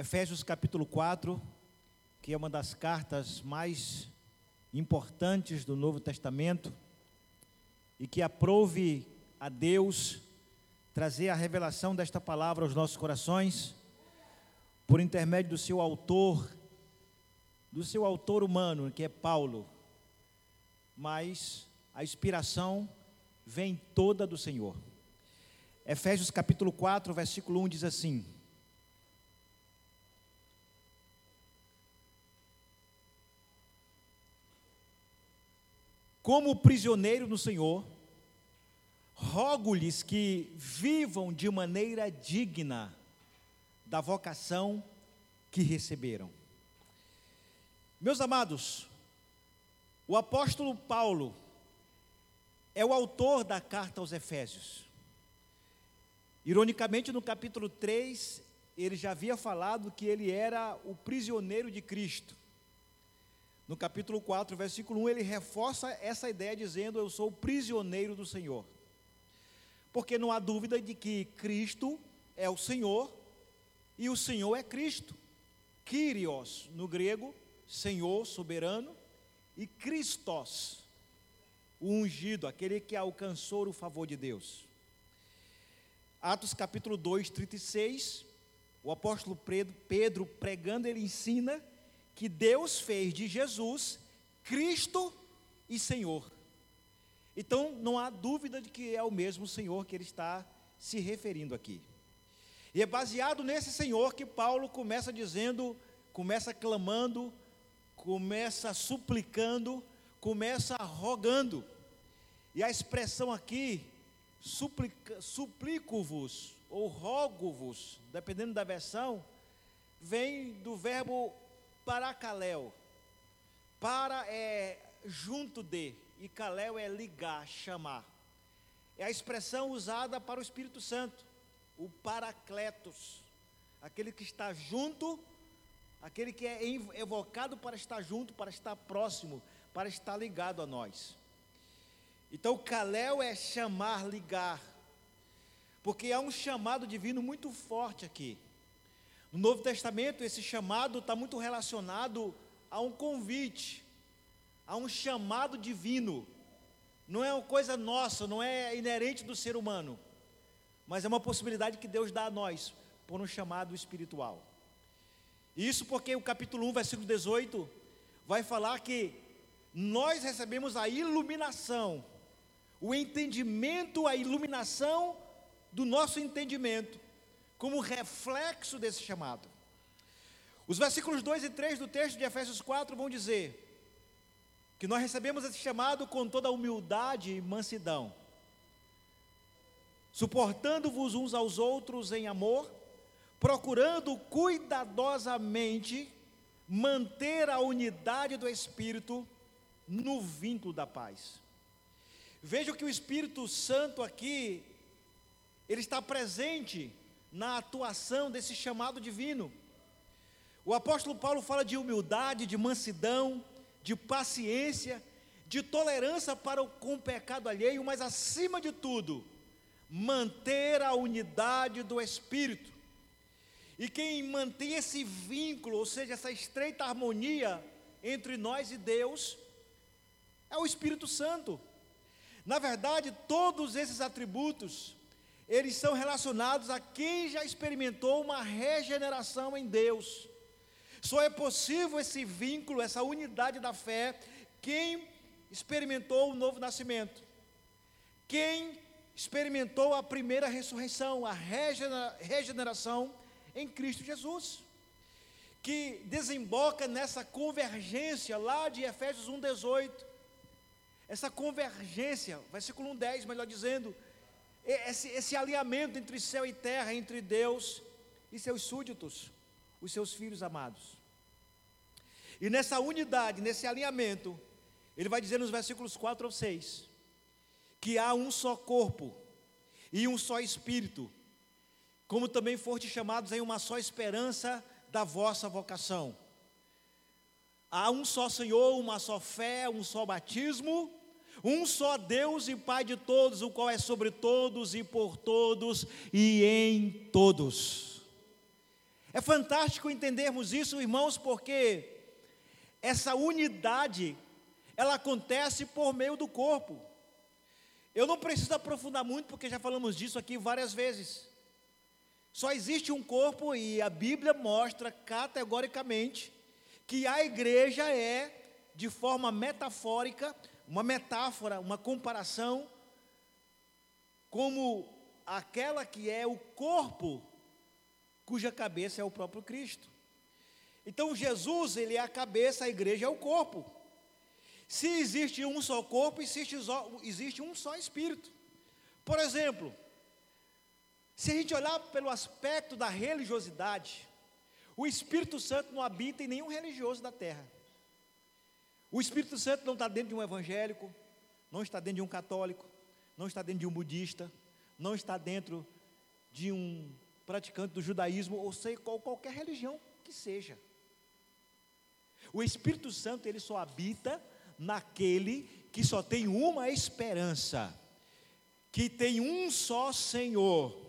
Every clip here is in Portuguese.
Efésios capítulo 4, que é uma das cartas mais importantes do Novo Testamento e que aprove a Deus trazer a revelação desta palavra aos nossos corações por intermédio do seu autor, do seu autor humano, que é Paulo. Mas a inspiração vem toda do Senhor. Efésios capítulo 4, versículo 1 diz assim: Como prisioneiro no Senhor, rogo-lhes que vivam de maneira digna da vocação que receberam. Meus amados, o apóstolo Paulo é o autor da carta aos Efésios. Ironicamente, no capítulo 3, ele já havia falado que ele era o prisioneiro de Cristo. No capítulo 4, versículo 1, ele reforça essa ideia dizendo: Eu sou prisioneiro do Senhor. Porque não há dúvida de que Cristo é o Senhor e o Senhor é Cristo. Kyrios, no grego, Senhor, soberano, e Christos, o ungido, aquele que alcançou o favor de Deus. Atos capítulo 2, 36, o apóstolo Pedro pregando, ele ensina que Deus fez de Jesus Cristo e Senhor. Então, não há dúvida de que é o mesmo Senhor que ele está se referindo aqui. E é baseado nesse Senhor que Paulo começa dizendo, começa clamando, começa suplicando, começa rogando. E a expressão aqui, suplico-vos, ou rogo-vos, dependendo da versão, vem do verbo paracaléu. Para é junto de, e caléu é ligar, chamar. É a expressão usada para o Espírito Santo, o paracletos, aquele que está junto, aquele que é evocado para estar junto, para estar próximo, para estar ligado a nós. Então, caléu é chamar, ligar, porque há um chamado divino muito forte aqui. No Novo Testamento, esse chamado está muito relacionado a um convite, a um chamado divino. Não é uma coisa nossa, não é inerente do ser humano, mas é uma possibilidade que Deus dá a nós por um chamado espiritual. Isso porque o capítulo 1, versículo 18, vai falar que nós recebemos a iluminação, o entendimento, a iluminação do nosso entendimento como reflexo desse chamado. Os versículos 2 e 3 do texto de Efésios 4 vão dizer que nós recebemos esse chamado com toda humildade e mansidão, suportando-vos uns aos outros em amor, procurando cuidadosamente manter a unidade do Espírito no vínculo da paz. Veja que o Espírito Santo aqui, ele está presente na atuação desse chamado divino. O apóstolo Paulo fala de humildade, de mansidão, de paciência, de tolerância para o, com pecado alheio, mas acima de tudo, manter a unidade do Espírito. E quem mantém esse vínculo, ou seja, essa estreita harmonia entre nós e Deus, é o Espírito Santo. Na verdade, todos esses atributos eles são relacionados a quem já experimentou uma regeneração em Deus. Só é possível esse vínculo, essa unidade da fé, quem experimentou o novo nascimento, quem experimentou a primeira ressurreição, a regeneração em Cristo Jesus, que desemboca nessa convergência lá de Efésios 1,18. Essa convergência, versículo 1,10, melhor dizendo, esse, esse alinhamento entre céu e terra, entre Deus e seus súditos, os seus filhos amados. E nessa unidade, nesse alinhamento, ele vai dizer nos versículos 4 ou 6, que há um só corpo e um só espírito, como também foste chamados em uma só esperança da vossa vocação. Há um só Senhor, uma só fé, um só batismo, um só Deus e Pai de todos, o qual é sobre todos e por todos e em todos. É fantástico entendermos isso, irmãos, porque essa unidade ela acontece por meio do corpo. Eu não preciso aprofundar muito, porque já falamos disso aqui várias vezes. Só existe um corpo e a Bíblia mostra categoricamente que a igreja é, de forma metafórica, uma metáfora, uma comparação, como aquela que é o corpo cuja cabeça é o próprio Cristo. Então Jesus, ele é a cabeça, a igreja é o corpo. Se existe um só corpo, existe, existe um só espírito. Por exemplo, se a gente olhar pelo aspecto da religiosidade, o Espírito Santo não habita em nenhum religioso da terra. O Espírito Santo não está dentro de um evangélico, não está dentro de um católico, não está dentro de um budista, não está dentro de um praticante do judaísmo, ou sei qual, qualquer religião que seja. O Espírito Santo ele só habita naquele que só tem uma esperança, que tem um só Senhor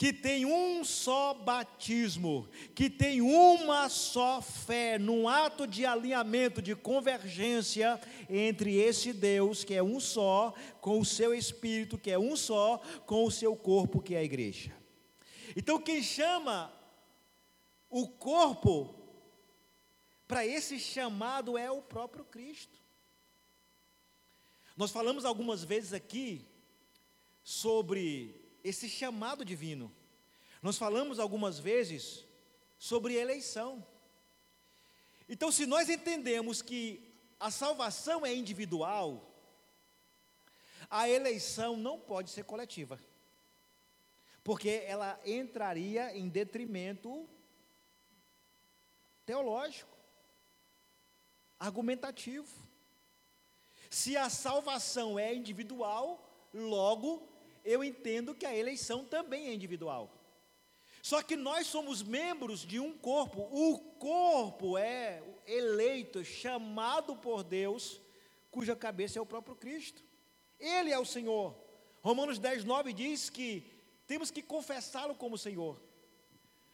que tem um só batismo, que tem uma só fé, num ato de alinhamento, de convergência entre esse Deus, que é um só, com o seu espírito, que é um só, com o seu corpo, que é a igreja. Então, quem chama o corpo para esse chamado é o próprio Cristo. Nós falamos algumas vezes aqui sobre esse chamado divino. Nós falamos algumas vezes sobre eleição. Então, se nós entendemos que a salvação é individual, a eleição não pode ser coletiva, porque ela entraria em detrimento teológico, argumentativo. Se a salvação é individual, logo eu entendo que a eleição também é individual. Só que nós somos membros de um corpo, o corpo é eleito, chamado por Deus, cuja cabeça é o próprio Cristo. Ele é o Senhor. Romanos 10, 9 diz que temos que confessá-lo como Senhor.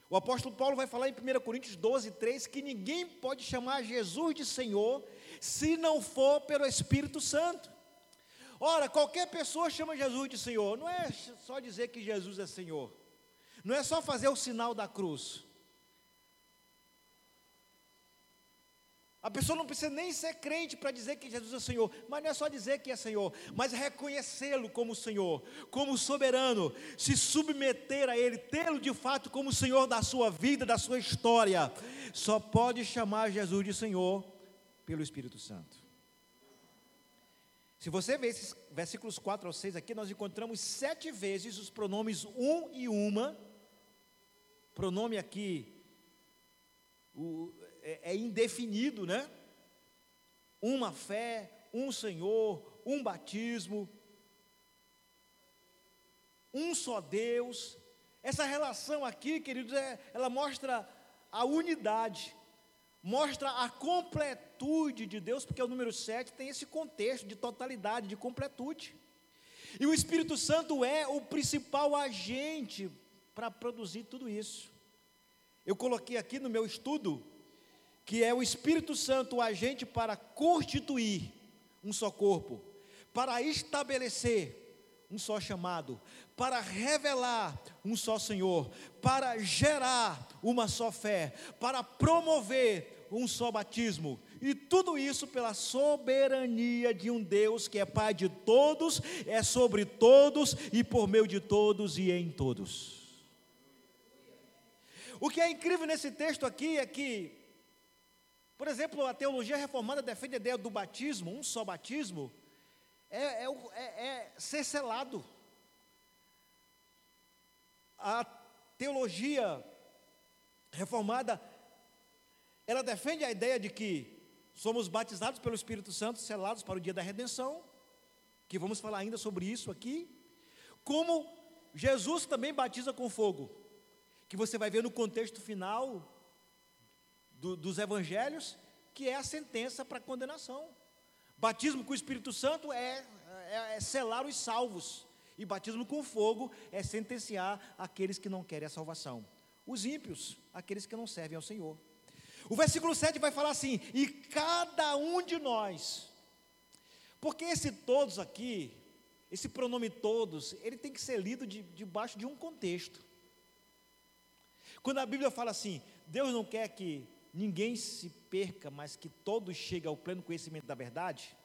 O apóstolo Paulo vai falar em 1 Coríntios 12, 3 que ninguém pode chamar Jesus de Senhor se não for pelo Espírito Santo. Ora, qualquer pessoa chama Jesus de Senhor, não é só dizer que Jesus é Senhor, não é só fazer o sinal da cruz. A pessoa não precisa nem ser crente para dizer que Jesus é Senhor, mas não é só dizer que é Senhor, mas reconhecê-lo como Senhor, como soberano, se submeter a Ele, tê-lo de fato como Senhor da sua vida, da sua história. Só pode chamar Jesus de Senhor pelo Espírito Santo. Se você ver esses versículos 4 ao 6 aqui, nós encontramos sete vezes os pronomes um e uma. Pronome aqui o, é, é indefinido, né? Uma fé, um Senhor, um batismo, um só Deus. Essa relação aqui, queridos, é, ela mostra a unidade mostra a completude de Deus, porque o número 7 tem esse contexto de totalidade, de completude. E o Espírito Santo é o principal agente para produzir tudo isso. Eu coloquei aqui no meu estudo que é o Espírito Santo o agente para constituir um só corpo, para estabelecer um só chamado, para revelar um só Senhor, para gerar uma só fé, para promover um só batismo. E tudo isso pela soberania de um Deus que é Pai de todos, é sobre todos e por meio de todos e em todos. O que é incrível nesse texto aqui é que, por exemplo, a teologia reformada defende a ideia do batismo, um só batismo, é, é, é, é ser selado. A teologia reformada ela defende a ideia de que somos batizados pelo Espírito Santo, selados para o dia da redenção, que vamos falar ainda sobre isso aqui, como Jesus também batiza com fogo, que você vai ver no contexto final do, dos evangelhos, que é a sentença para condenação. Batismo com o Espírito Santo é, é, é selar os salvos, e batismo com fogo é sentenciar aqueles que não querem a salvação. os ímpios, aqueles que não servem ao Senhor. O versículo 7 vai falar assim: e cada um de nós, porque esse todos aqui, esse pronome todos, ele tem que ser lido de, debaixo de um contexto. Quando a Bíblia fala assim, Deus não quer que ninguém se perca, mas que todos cheguem ao pleno conhecimento da verdade.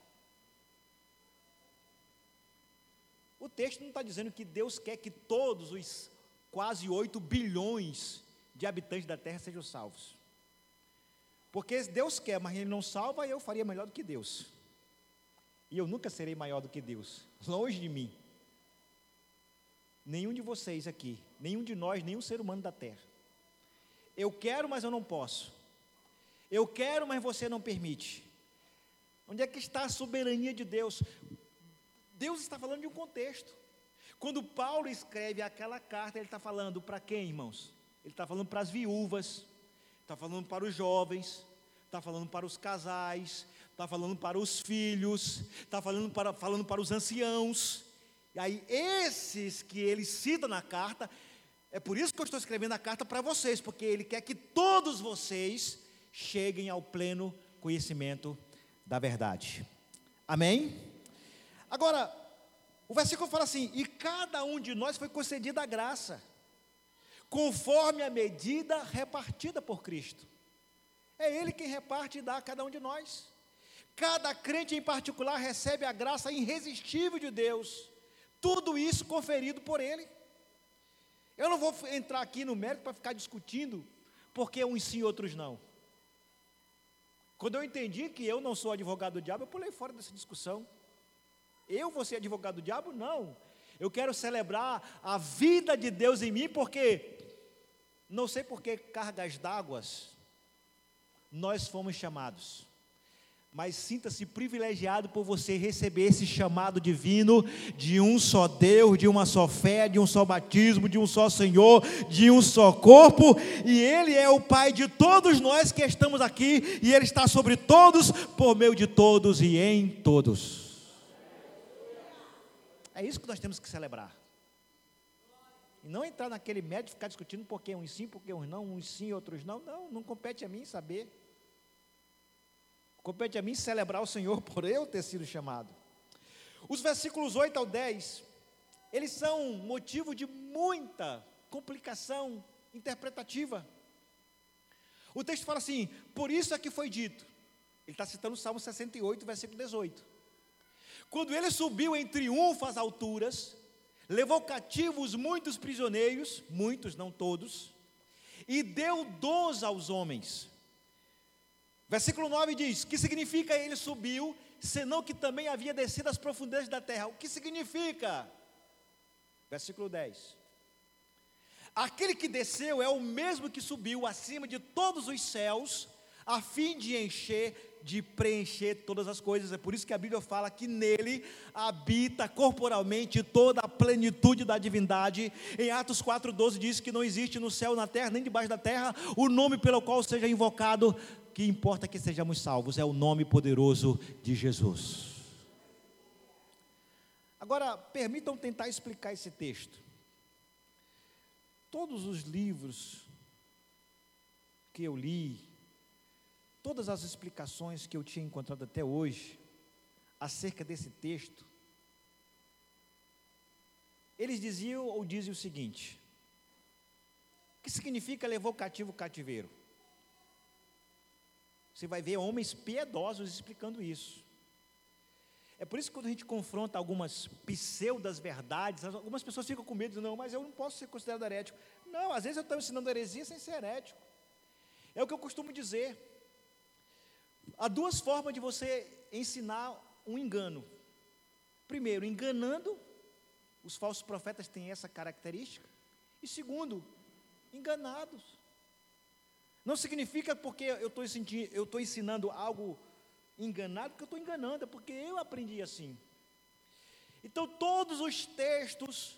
O texto não está dizendo que Deus quer que todos os quase 8 bilhões de habitantes da terra sejam salvos. Porque Deus quer, mas Ele não salva, eu faria melhor do que Deus. E eu nunca serei maior do que Deus, longe de mim. Nenhum de vocês aqui, nenhum de nós, nenhum ser humano da terra. Eu quero, mas eu não posso. Eu quero, mas você não permite. Onde é que está a soberania de Deus? Deus está falando de um contexto. Quando Paulo escreve aquela carta, ele está falando para quem, irmãos? Ele está falando para as viúvas, está falando para os jovens, está falando para os casais, está falando para os filhos, está falando para, falando para os anciãos. E aí, esses que ele cita na carta, é por isso que eu estou escrevendo a carta para vocês, porque ele quer que todos vocês cheguem ao pleno conhecimento da verdade. Amém? Agora, o versículo fala assim: e cada um de nós foi concedida a graça conforme a medida repartida por Cristo. É Ele quem reparte e dá a cada um de nós. Cada crente em particular recebe a graça irresistível de Deus, tudo isso conferido por Ele. Eu não vou entrar aqui no mérito para ficar discutindo porque uns sim e outros não. Quando eu entendi que eu não sou advogado do diabo, eu pulei fora dessa discussão. Eu vou ser advogado do diabo? Não. Eu quero celebrar a vida de Deus em mim, porque não sei por que cargas d'água nós fomos chamados. Mas sinta-se privilegiado por você receber esse chamado divino de um só Deus, de uma só fé, de um só batismo, de um só Senhor, de um só corpo, e Ele é o Pai de todos nós que estamos aqui, e Ele está sobre todos, por meio de todos e em todos. É isso que nós temos que celebrar. E não entrar naquele médio e ficar discutindo porque uns sim, porque uns não, uns sim, outros não. Não, não compete a mim saber. Compete a mim celebrar o Senhor por eu ter sido chamado. Os versículos 8 ao 10, eles são motivo de muita complicação interpretativa. O texto fala assim: por isso é que foi dito. Ele está citando o Salmo 68, versículo 18. Quando ele subiu em triunfo às alturas, levou cativos muitos prisioneiros, muitos, não todos, e deu dons aos homens. Versículo 9 diz: Que significa ele subiu, senão que também havia descido às profundezas da terra? O que significa? Versículo 10: Aquele que desceu é o mesmo que subiu acima de todos os céus, a fim de encher de preencher todas as coisas. É por isso que a Bíblia fala que nele habita corporalmente toda a plenitude da divindade. Em Atos 4,12 diz que não existe no céu, na terra, nem debaixo da terra, o nome pelo qual seja invocado, que importa que sejamos salvos, é o nome poderoso de Jesus. Agora, permitam tentar explicar esse texto. Todos os livros que eu li, todas as explicações que eu tinha encontrado até hoje acerca desse texto, eles diziam ou dizem o seguinte: o que significa levou cativo o cativeiro? Você vai ver homens piedosos explicando isso. É por isso que quando a gente confronta algumas pseudas verdades, algumas pessoas ficam com medo, não, mas eu não posso ser considerado herético. Não, às vezes eu estou ensinando heresia sem ser herético. É o que eu costumo dizer. Há duas formas de você ensinar um engano. Primeiro, enganando, os falsos profetas têm essa característica. E segundo, enganados. Não significa porque eu estou ensinando algo enganado, que eu estou enganando, é porque eu aprendi assim. Então, todos os textos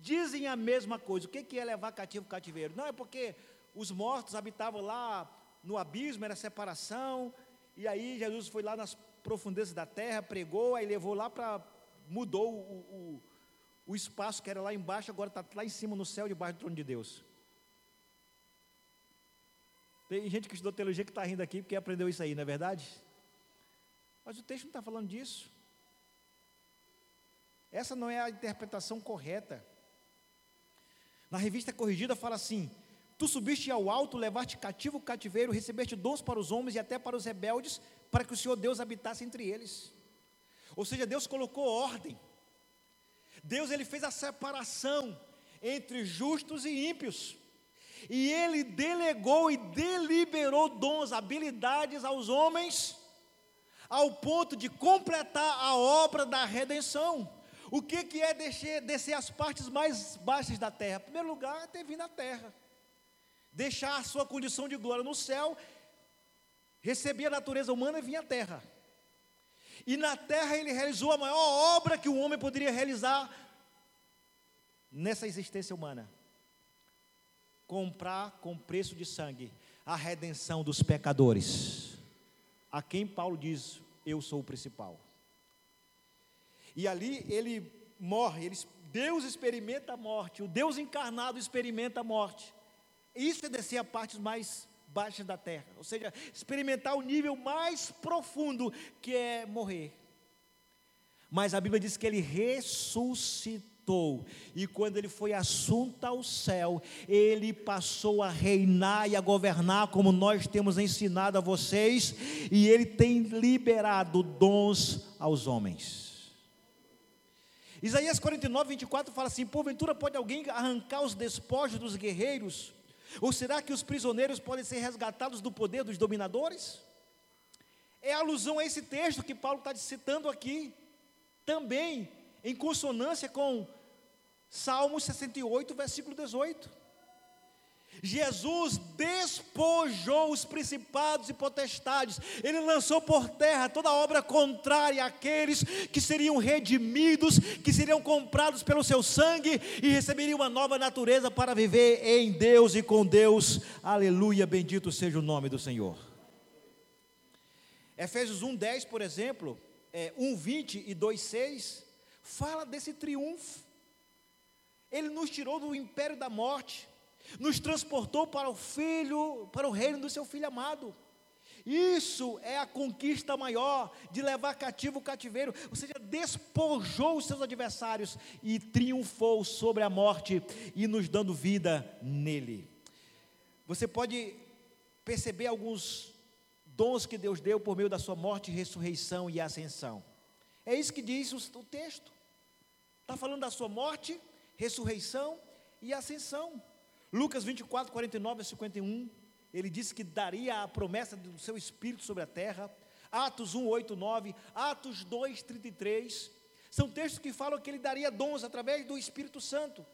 dizem a mesma coisa. O que é levar cativo cativeiro? Não, é porque os mortos habitavam lá no abismo, era separação, e aí Jesus foi lá nas profundezas da terra, pregou, aí levou lá para. mudou o, o, o, espaço que era lá embaixo, agora está lá em cima no céu, debaixo do trono de Deus. Tem gente que estudou teologia que está rindo aqui porque aprendeu isso aí, não é verdade? Mas o texto não está falando disso. Essa não é a interpretação correta. Na revista corrigida fala assim: Tu subiste ao alto, levaste cativo o cativeiro, recebeste dons para os homens e até para os rebeldes, para que o Senhor Deus habitasse entre eles. Ou seja, Deus colocou ordem. Deus ele fez a separação entre justos e ímpios. E ele delegou e deliberou dons, habilidades aos homens, ao ponto de completar a obra da redenção. O que, que é descer, descer as partes mais baixas da terra? Em primeiro lugar, é ter vindo à terra, deixar a sua condição de glória no céu, receber a natureza humana e vir à terra. E na terra ele realizou a maior obra que o homem poderia realizar nessa existência humana: comprar com preço de sangue a redenção dos pecadores, a quem Paulo diz: Eu sou o principal. E ali ele morre, ele, Deus experimenta a morte, o Deus encarnado experimenta a morte. Isso é descer a partes mais baixas da terra, ou seja, experimentar o nível mais profundo que é morrer. Mas a Bíblia diz que ele ressuscitou, e quando ele foi assunto ao céu, ele passou a reinar e a governar, como nós temos ensinado a vocês, e ele tem liberado dons aos homens. Isaías 49, 24 fala assim: Porventura pode alguém arrancar os despojos dos guerreiros? Ou será que os prisioneiros podem ser resgatados do poder dos dominadores? É alusão a esse texto que Paulo está citando aqui, também em consonância com Salmos 68, versículo 18. Jesus despojou os principados e potestades, ele lançou por terra toda obra contrária àqueles que seriam redimidos, que seriam comprados pelo seu sangue e receberiam uma nova natureza para viver em Deus e com Deus. Aleluia, bendito seja o nome do Senhor. Efésios 1:10, por exemplo, é, 1:20 e 2:6 fala desse triunfo. Ele nos tirou do império da morte nos transportou para o filho, para o reino do seu filho amado. Isso é a conquista maior de levar cativo o cativeiro, ou seja, despojou os seus adversários e triunfou sobre a morte e nos dando vida nele. Você pode perceber alguns dons que Deus deu por meio da sua morte, ressurreição e ascensão. É isso que diz o texto. Está falando da sua morte, ressurreição e ascensão. Lucas 24, 49 a 51, ele disse que daria a promessa do seu espírito sobre a terra. Atos 1, 8, 9, Atos 2, 33. São textos que falam que ele daria dons através do Espírito Santo.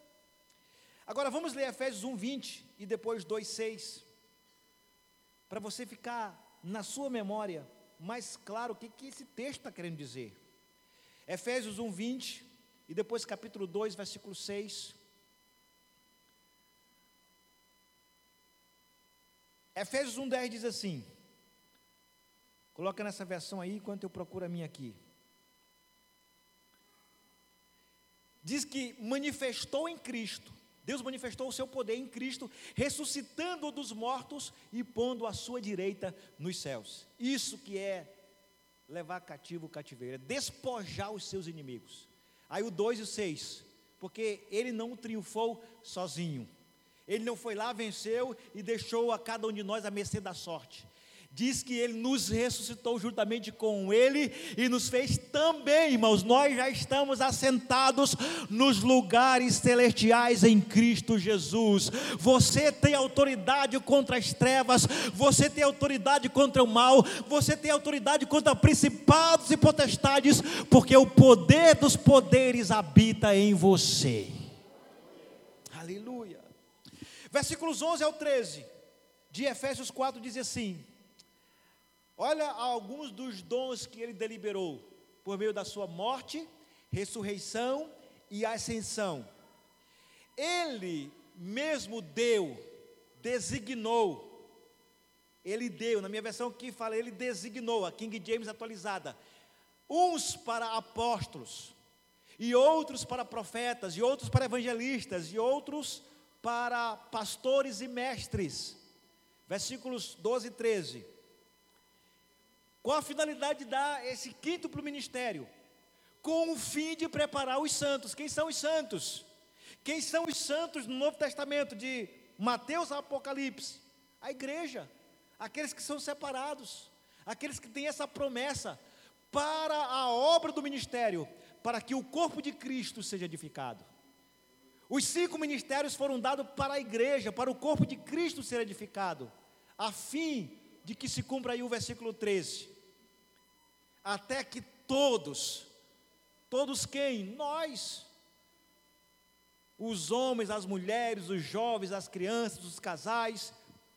Agora vamos ler Efésios 1, 20 e depois 2, 6. Para você ficar na sua memória mais claro o que, que esse texto está querendo dizer. Efésios 1, 20 e depois capítulo 2, versículo 6. Efésios 1,10 diz assim: coloca nessa versão aí enquanto eu procuro a minha aqui. Diz que manifestou em Cristo, Deus manifestou o seu poder em Cristo, ressuscitando-o dos mortos e pondo a sua direita nos céus. Isso que é levar cativo o cativeiro, é despojar os seus inimigos. Aí o 2 e o 6, porque ele não triunfou sozinho ele não foi lá, venceu e deixou a cada um de nós a mercê da sorte. Diz que ele nos ressuscitou juntamente com ele e nos fez também, irmãos. Nós já estamos assentados nos lugares celestiais em Cristo Jesus. Você tem autoridade contra as trevas, você tem autoridade contra o mal, você tem autoridade contra principados e potestades, porque o poder dos poderes habita em você. Aleluia. Versículos 11 ao 13 de Efésios 4 diz assim: Olha alguns dos dons que ele deliberou por meio da sua morte, ressurreição e ascensão. Ele mesmo deu, designou, ele deu, na minha versão aqui fala, ele designou, a King James atualizada, uns para apóstolos, e outros para profetas, e outros para evangelistas, e outros para pastores e mestres. versículos 12 e 13. Qual a finalidade de dar esse quíntuplo ministério? Com o fim de preparar os santos. Quem são os santos? Quem são os santos no Novo Testamento, de Mateus a Apocalipse? A igreja, aqueles que são separados, aqueles que têm essa promessa para a obra do ministério, para que o corpo de Cristo seja edificado. Os cinco ministérios foram dados para a igreja, para o corpo de Cristo ser edificado, a fim de que se cumpra aí o versículo 13. Até que todos, todos quem? Nós, os homens, as mulheres, os jovens, as crianças, os casais,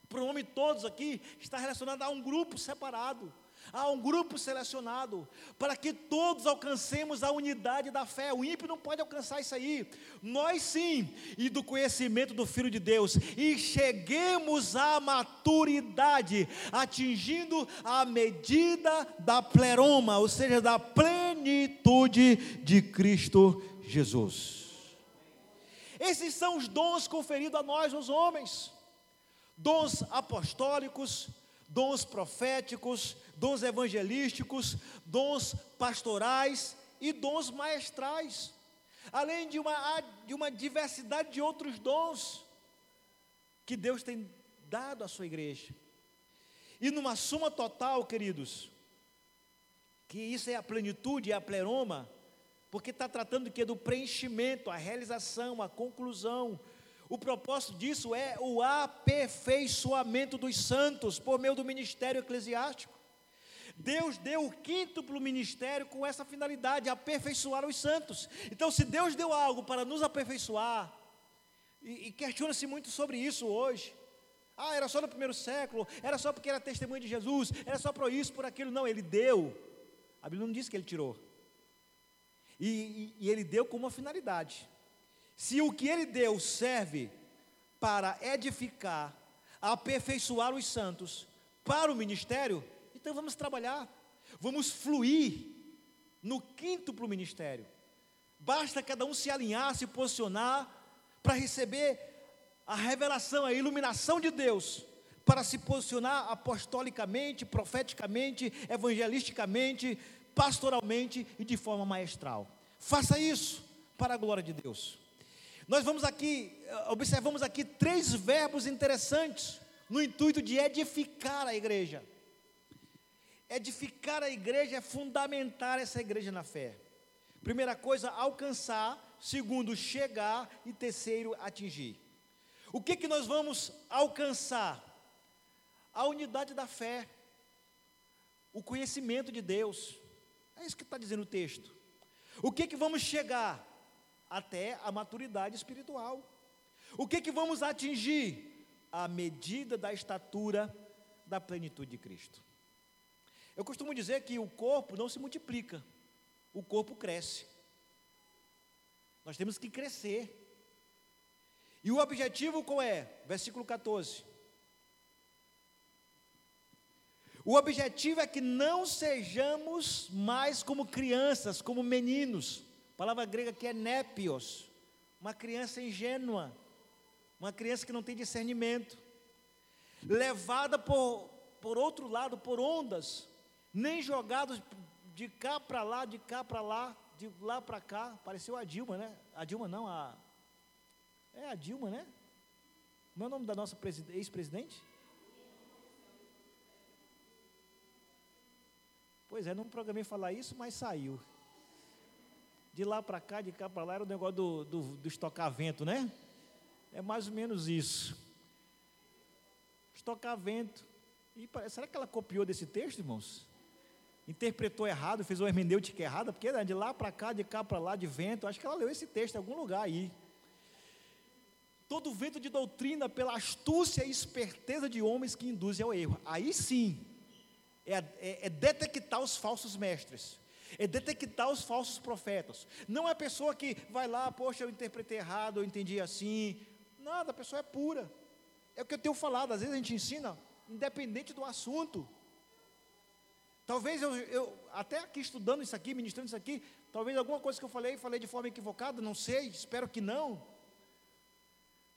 pronome todos aqui está relacionado a um grupo separado Há um grupo selecionado para que todos alcancemos a unidade da fé. O ímpio não pode alcançar isso aí. Nós sim, e do conhecimento do Filho de Deus, e cheguemos à maturidade, atingindo a medida da pleroma, ou seja, da plenitude de Cristo Jesus. Esses são os dons conferidos a nós, os homens: dons apostólicos, dons proféticos, dons evangelísticos, dons pastorais e dons maestrais, além de uma, de uma diversidade de outros dons que Deus tem dado à sua igreja. E numa suma total, queridos, que isso é a plenitude, é a pleroma, porque está tratando que do preenchimento, a realização, a conclusão, o propósito disso é o aperfeiçoamento dos santos por meio do ministério eclesiástico. Deus deu o quíntuplo ministério com essa finalidade, aperfeiçoar os santos. Então, se Deus deu algo para nos aperfeiçoar, e, e questiona-se muito sobre isso hoje. Ah, era só no primeiro século, era só porque era testemunho de Jesus, era só por isso, por aquilo. Não, ele deu. A Bíblia não diz que ele tirou. E, e, e ele deu com uma finalidade. Se o que ele deu serve para edificar, aperfeiçoar os santos para o ministério, então vamos trabalhar, vamos fluir no quíntuplo ministério. Basta cada um se alinhar, se posicionar para receber a revelação, a iluminação de Deus, para se posicionar apostolicamente, profeticamente, evangelisticamente, pastoralmente e de forma maestral. Faça isso para a glória de Deus. Nós vamos aqui, eh, observamos aqui três verbos interessantes no intuito de edificar a igreja. Edificar a igreja é fundamentar essa igreja na fé. Primeira coisa, alcançar. Segundo, chegar. E terceiro, atingir. O que, que nós vamos alcançar? A unidade da fé, o conhecimento de Deus. É isso que está dizendo o texto. O que, que vamos chegar? até a maturidade espiritual. O que que vamos atingir? A medida da estatura da plenitude de Cristo. Eu costumo dizer que o corpo não se multiplica, o corpo cresce. Nós temos que crescer. E o objetivo qual é? Versículo 14. O objetivo é que não sejamos mais como crianças, como meninos, a palavra grega que é népios, uma criança ingênua, uma criança que não tem discernimento, levada por, por outro lado, por ondas, nem jogados de cá para lá, de cá para lá, de lá para cá, pareceu a Dilma, né? A Dilma não, a. É a Dilma, né? Como é o nome da nossa ex-presidente? Pois é, não programei falar isso, mas saiu de lá para cá, de cá para lá, era o negócio do, do, do estocar vento, né? É mais ou menos isso. Estocar vento. E será que ela copiou desse texto, irmãos? Interpretou errado, fez uma hermenêutica errada, porque né, de lá para cá, de cá para lá, de vento, acho que ela leu esse texto em algum lugar aí. Todo vento de doutrina pela astúcia e esperteza de homens que induzem ao erro. Aí sim, é, é, é detectar os falsos mestres é detectar os falsos profetas. Não é a pessoa que vai lá, poxa, eu interpretei errado, eu entendi assim. Nada, a pessoa é pura. É o que eu tenho falado, às vezes a gente ensina, independente do assunto. Talvez eu, eu, até aqui estudando isso aqui, ministrando isso aqui, talvez alguma coisa que eu falei, falei de forma equivocada, não sei, espero que não.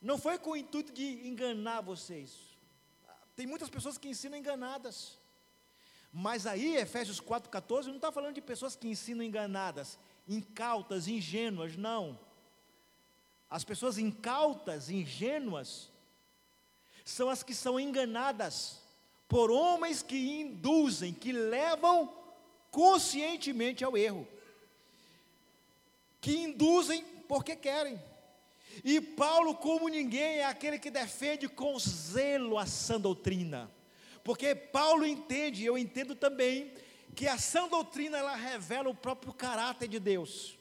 Não foi com o intuito de enganar vocês. Tem muitas pessoas que ensinam enganadas. Mas aí, Efésios 4,14, não está falando de pessoas que ensinam enganadas, incautas, ingênuas, não. As pessoas incautas, ingênuas, são as que são enganadas por homens que induzem, que levam conscientemente ao erro, que induzem porque querem. E Paulo, como ninguém, é aquele que defende com zelo a sã doutrina. Porque Paulo entende, eu entendo também, que a sã doutrina ela revela o próprio caráter de Deus.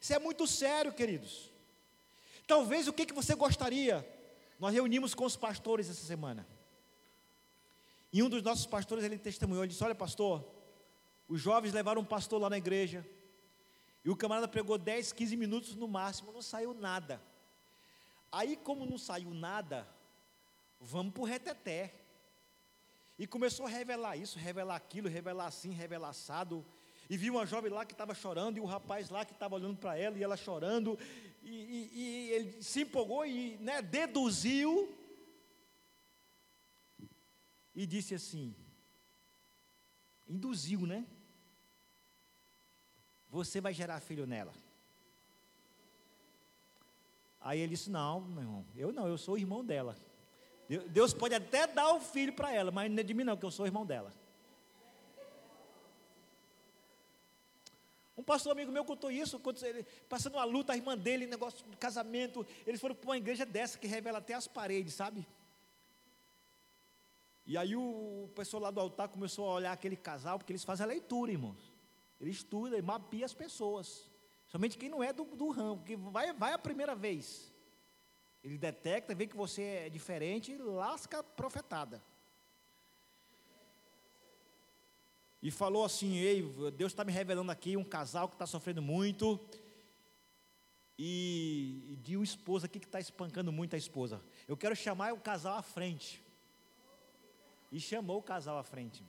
Isso é muito sério, queridos. Talvez o que, que você gostaria? Nós reunimos com os pastores essa semana. E um dos nossos pastores ele testemunhou, ele disse: Olha, pastor, os jovens levaram um pastor lá na igreja. E o camarada pregou 10, 15 minutos no máximo, não saiu nada. Aí, como não saiu nada, vamos para o reteté. E começou a revelar isso, revelar aquilo, revelar assim, revelar assado. E viu uma jovem lá que estava chorando, e o rapaz lá que estava olhando para ela, e ela chorando. E, e, e, ele se empolgou e né, deduziu. E disse assim: induziu, né? Você vai gerar filho nela. Aí ele disse: Não, meu irmão, eu não, eu sou o irmão dela. Deus pode até dar o filho para ela, mas não é de mim não, que eu sou irmão dela. Um pastor amigo meu contou isso, ele, passando uma luta, a irmã dele, negócio de casamento, eles foram para uma igreja dessa que revela até as paredes, sabe? E aí o pessoal lá do altar começou a olhar aquele casal, porque eles fazem a leitura, irmãos. Ele estuda e mapeia as pessoas. Somente quem não é do, do ramo, que vai, vai a primeira vez. Ele detecta, vê que você é diferente e lasca a profetada. E falou assim: Ei, Deus está me revelando aqui um casal que está sofrendo muito. E, e de um esposo aqui que está espancando muito a esposa. Eu quero chamar o casal à frente. E chamou o casal à frente.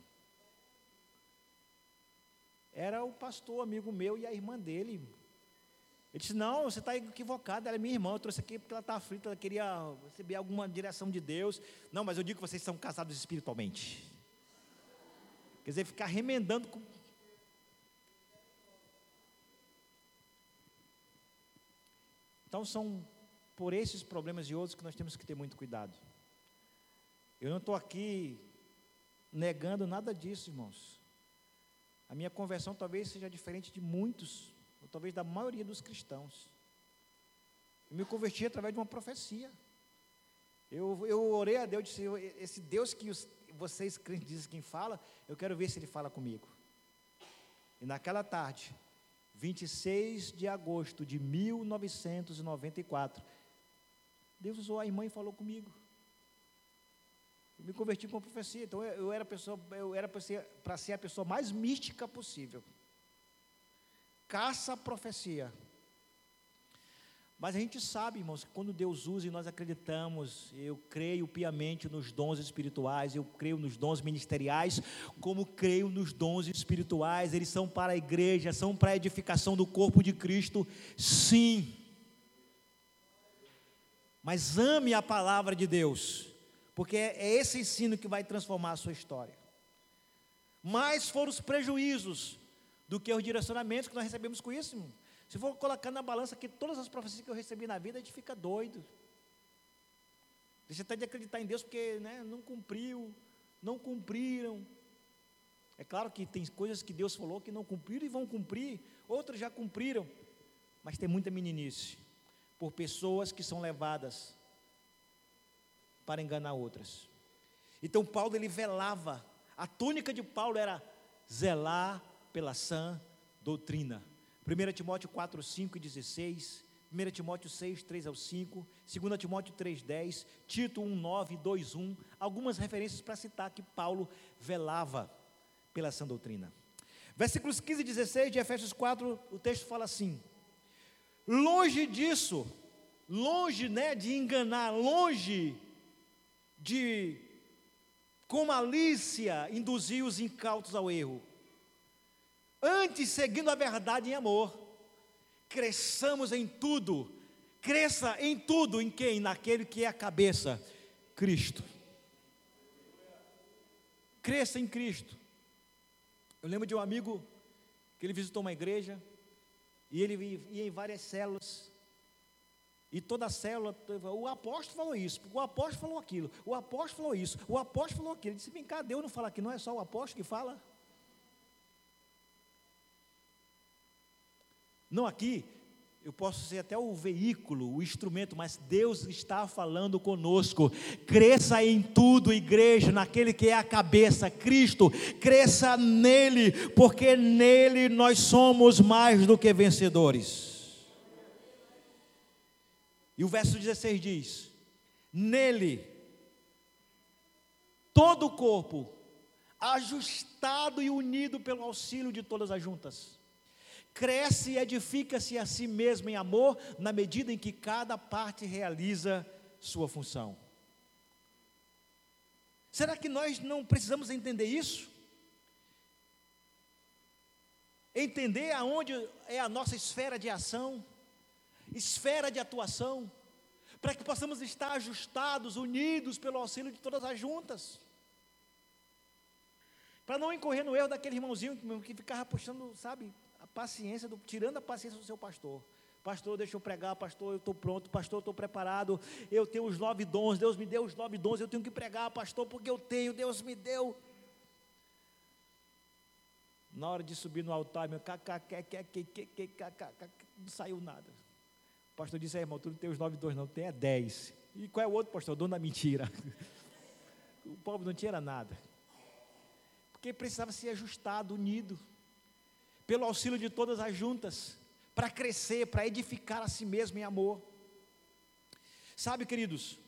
Era o pastor, amigo meu, e a irmã dele, ele disse: Não, você está equivocado, ela é minha irmã, eu trouxe aqui porque ela está aflita, ela queria receber alguma direção de Deus. Não, mas eu digo que vocês são casados espiritualmente. Quer dizer, ficar remendando com. Então são por esses problemas e outros que nós temos que ter muito cuidado. Eu não estou aqui negando nada disso, irmãos. A minha conversão talvez seja diferente de muitos ou talvez da maioria dos cristãos. Eu me converti através de uma profecia. Eu, eu orei a Deus e disse: Esse Deus que os, vocês crentes dizem quem fala, eu quero ver se ele fala comigo. E naquela tarde, 26 de agosto de 1994, Deus usou a irmã e falou comigo. Me converti com uma profecia, então eu, eu era, pessoa, eu era para ser, ser a pessoa mais mística possível caça a profecia. Mas a gente sabe, irmãos, que quando Deus usa e nós acreditamos, eu creio piamente nos dons espirituais, eu creio nos dons ministeriais, como creio nos dons espirituais, eles são para a igreja, são para a edificação do corpo de Cristo, sim. Mas ame a palavra de Deus, porque é esse ensino que vai transformar a sua história. Mais foram os prejuízos do que os direcionamentos que nós recebemos com isso. Irmão. Se for colocar na balança que todas as profecias que eu recebi na vida, a gente fica doido. Deixa até de acreditar em Deus porque né, não cumpriu, não cumpriram. É claro que tem coisas que Deus falou que não cumpriram e vão cumprir, outras já cumpriram, mas tem muita meninice por pessoas que são levadas para enganar outras. Então Paulo ele velava, a túnica de Paulo era zelar pela sã doutrina. 1 Timóteo 4, 5 e 16, 1 Timóteo 6, 3 ao 5, 2 Timóteo 3, 10, Tito 1, 9, 2, 1, algumas referências para citar que Paulo velava pela sã doutrina. Versículos 15 e 16 de Efésios 4, o texto fala assim: longe disso, longe né, de enganar, longe de com malícia induzir os incautos ao erro, Antes, seguindo a verdade em amor, cresçamos em tudo. Cresça em tudo, em quem? Naquele que é a cabeça, Cristo. Cresça em Cristo. Eu lembro de um amigo que ele visitou uma igreja e ele ia em várias células. E toda a célula, o apóstolo falou isso, o apóstolo falou aquilo, o apóstolo falou isso, o apóstolo falou aquilo. Ele disse: vem cá, Deus não fala aqui, não é só o apóstolo que fala. Não aqui, eu posso ser até o veículo, o instrumento, mas Deus está falando conosco. Cresça em tudo, igreja, naquele que é a cabeça, Cristo. Cresça nele, porque nele nós somos mais do que vencedores. E o verso 16 diz: Nele, todo o corpo, ajustado e unido pelo auxílio de todas as juntas cresce e edifica-se a si mesmo em amor, na medida em que cada parte realiza sua função. Será que nós não precisamos entender isso? Entender aonde é a nossa esfera de ação, esfera de atuação, para que possamos estar ajustados, unidos pelo auxílio de todas as juntas. Para não incorrer no erro daquele irmãozinho que ficava puxando, sabe, paciência, do, tirando a paciência do seu pastor. Pastor, deixa eu pregar, pastor, eu estou pronto, pastor, eu estou preparado, eu tenho os nove dons, Deus me deu os nove dons, eu tenho que pregar, pastor, porque eu tenho, Deus me deu. Na hora de subir no altar, meu não saiu nada. O pastor disse, irmão, tu não tem os nove dons, não, tem é dez. E qual é o outro, pastor? O dono da mentira. O povo não tinha nada. Porque precisava ser ajustado, unido pelo auxílio de todas as juntas, para crescer, para edificar a si mesmo em amor. Sabe, queridos,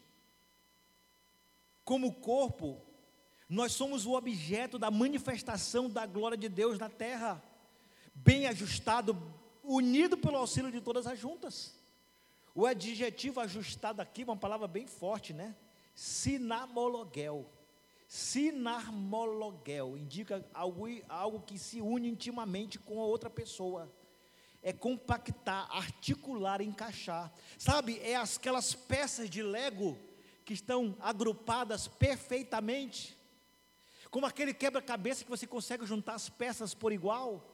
como corpo, nós somos o objeto da manifestação da glória de Deus na terra, bem ajustado, unido pelo auxílio de todas as juntas. O adjetivo ajustado aqui, uma palavra bem forte, né? Sinamologuel Sinarmologel indica algo, algo que se une intimamente com a outra pessoa. É compactar, articular, encaixar. Sabe, é aquelas peças de Lego que estão agrupadas perfeitamente. Como aquele quebra-cabeça que você consegue juntar as peças por igual,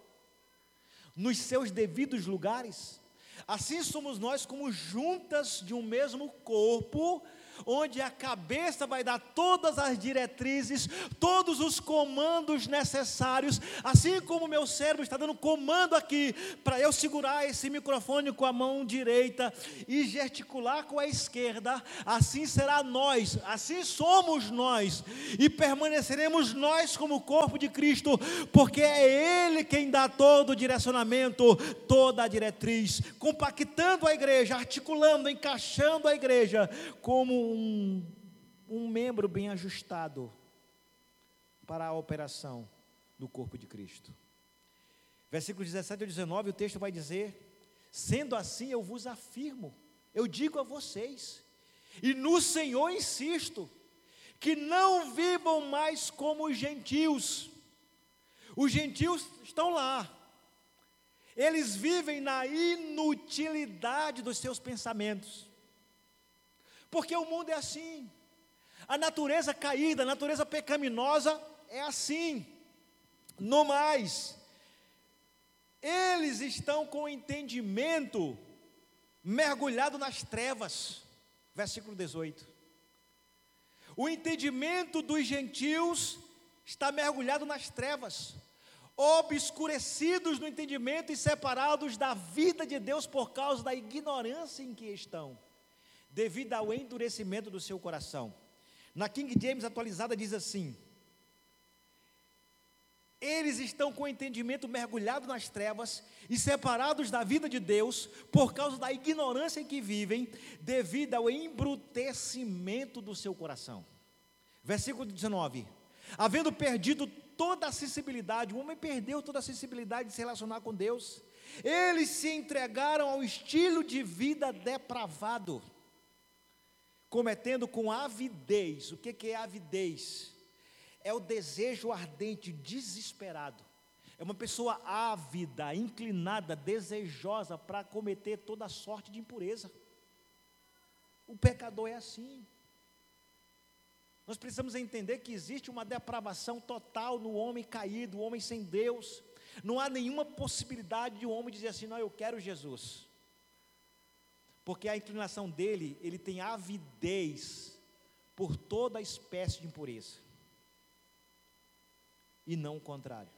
nos seus devidos lugares. Assim somos nós, como juntas de um mesmo corpo, onde a cabeça vai dar todas as diretrizes, todos os comandos necessários, assim como o meu cérebro está dando comando aqui para eu segurar esse microfone com a mão direita e gesticular com a esquerda, assim será nós, assim somos nós e permaneceremos nós como corpo de Cristo, porque é Ele quem dá todo o direcionamento, toda a diretriz, compactando a igreja, articulando, encaixando a igreja como um, um membro bem ajustado para a operação do corpo de Cristo. Versículos 17 e 19, o texto vai dizer: Sendo assim, eu vos afirmo, eu digo a vocês, e no Senhor insisto, que não vivam mais como os gentios. Os gentios estão lá, eles vivem na inutilidade dos seus pensamentos. Porque o mundo é assim. A natureza caída, a natureza pecaminosa é assim. No mais, eles estão com o entendimento mergulhado nas trevas. Versículo 18. O entendimento dos gentios está mergulhado nas trevas, obscurecidos no entendimento e separados da vida de Deus por causa da ignorância em que estão devido ao endurecimento do seu coração. Na King James atualizada diz assim: Eles estão com o entendimento mergulhado nas trevas e separados da vida de Deus por causa da ignorância em que vivem, devido ao embrutecimento do seu coração. Versículo 19: Havendo perdido toda a sensibilidade, o homem perdeu toda a sensibilidade de se relacionar com Deus. Eles se entregaram ao estilo de vida depravado cometendo com avidez. O que, é avidez? É o desejo ardente, desesperado. É uma pessoa ávida, inclinada, desejosa para cometer toda sorte de impureza. O pecador é assim. Nós precisamos entender que existe uma depravação total no homem caído, o homem sem Deus. Não há nenhuma possibilidade de um homem dizer assim: não, eu quero Jesus. Porque a inclinação dele, ele tem avidez por toda espécie de impureza. E não o contrário.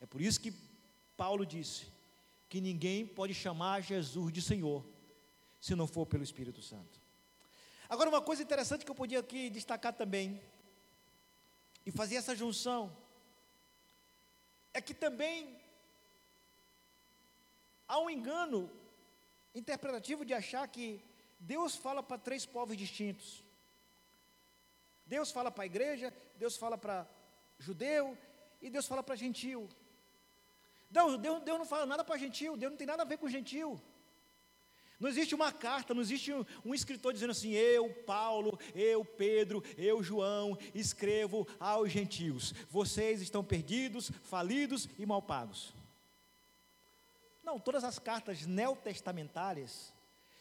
É por isso que Paulo disse que ninguém pode chamar Jesus de Senhor se não for pelo Espírito Santo. Agora, uma coisa interessante que eu podia aqui destacar também, e fazer essa junção, é que também há um engano interpretativo de achar que Deus fala para três povos distintos. Deus fala para a igreja, Deus fala para judeu e Deus fala para gentil. Deus, Deus, Deus não fala nada para gentil, Deus não tem nada a ver com gentil. Não existe uma carta, não existe um, um, escritor dizendo assim: eu, Paulo, eu, Pedro, eu, João, escrevo aos gentios. Vocês estão perdidos, falidos e mal pagos. Não, todas as cartas neotestamentárias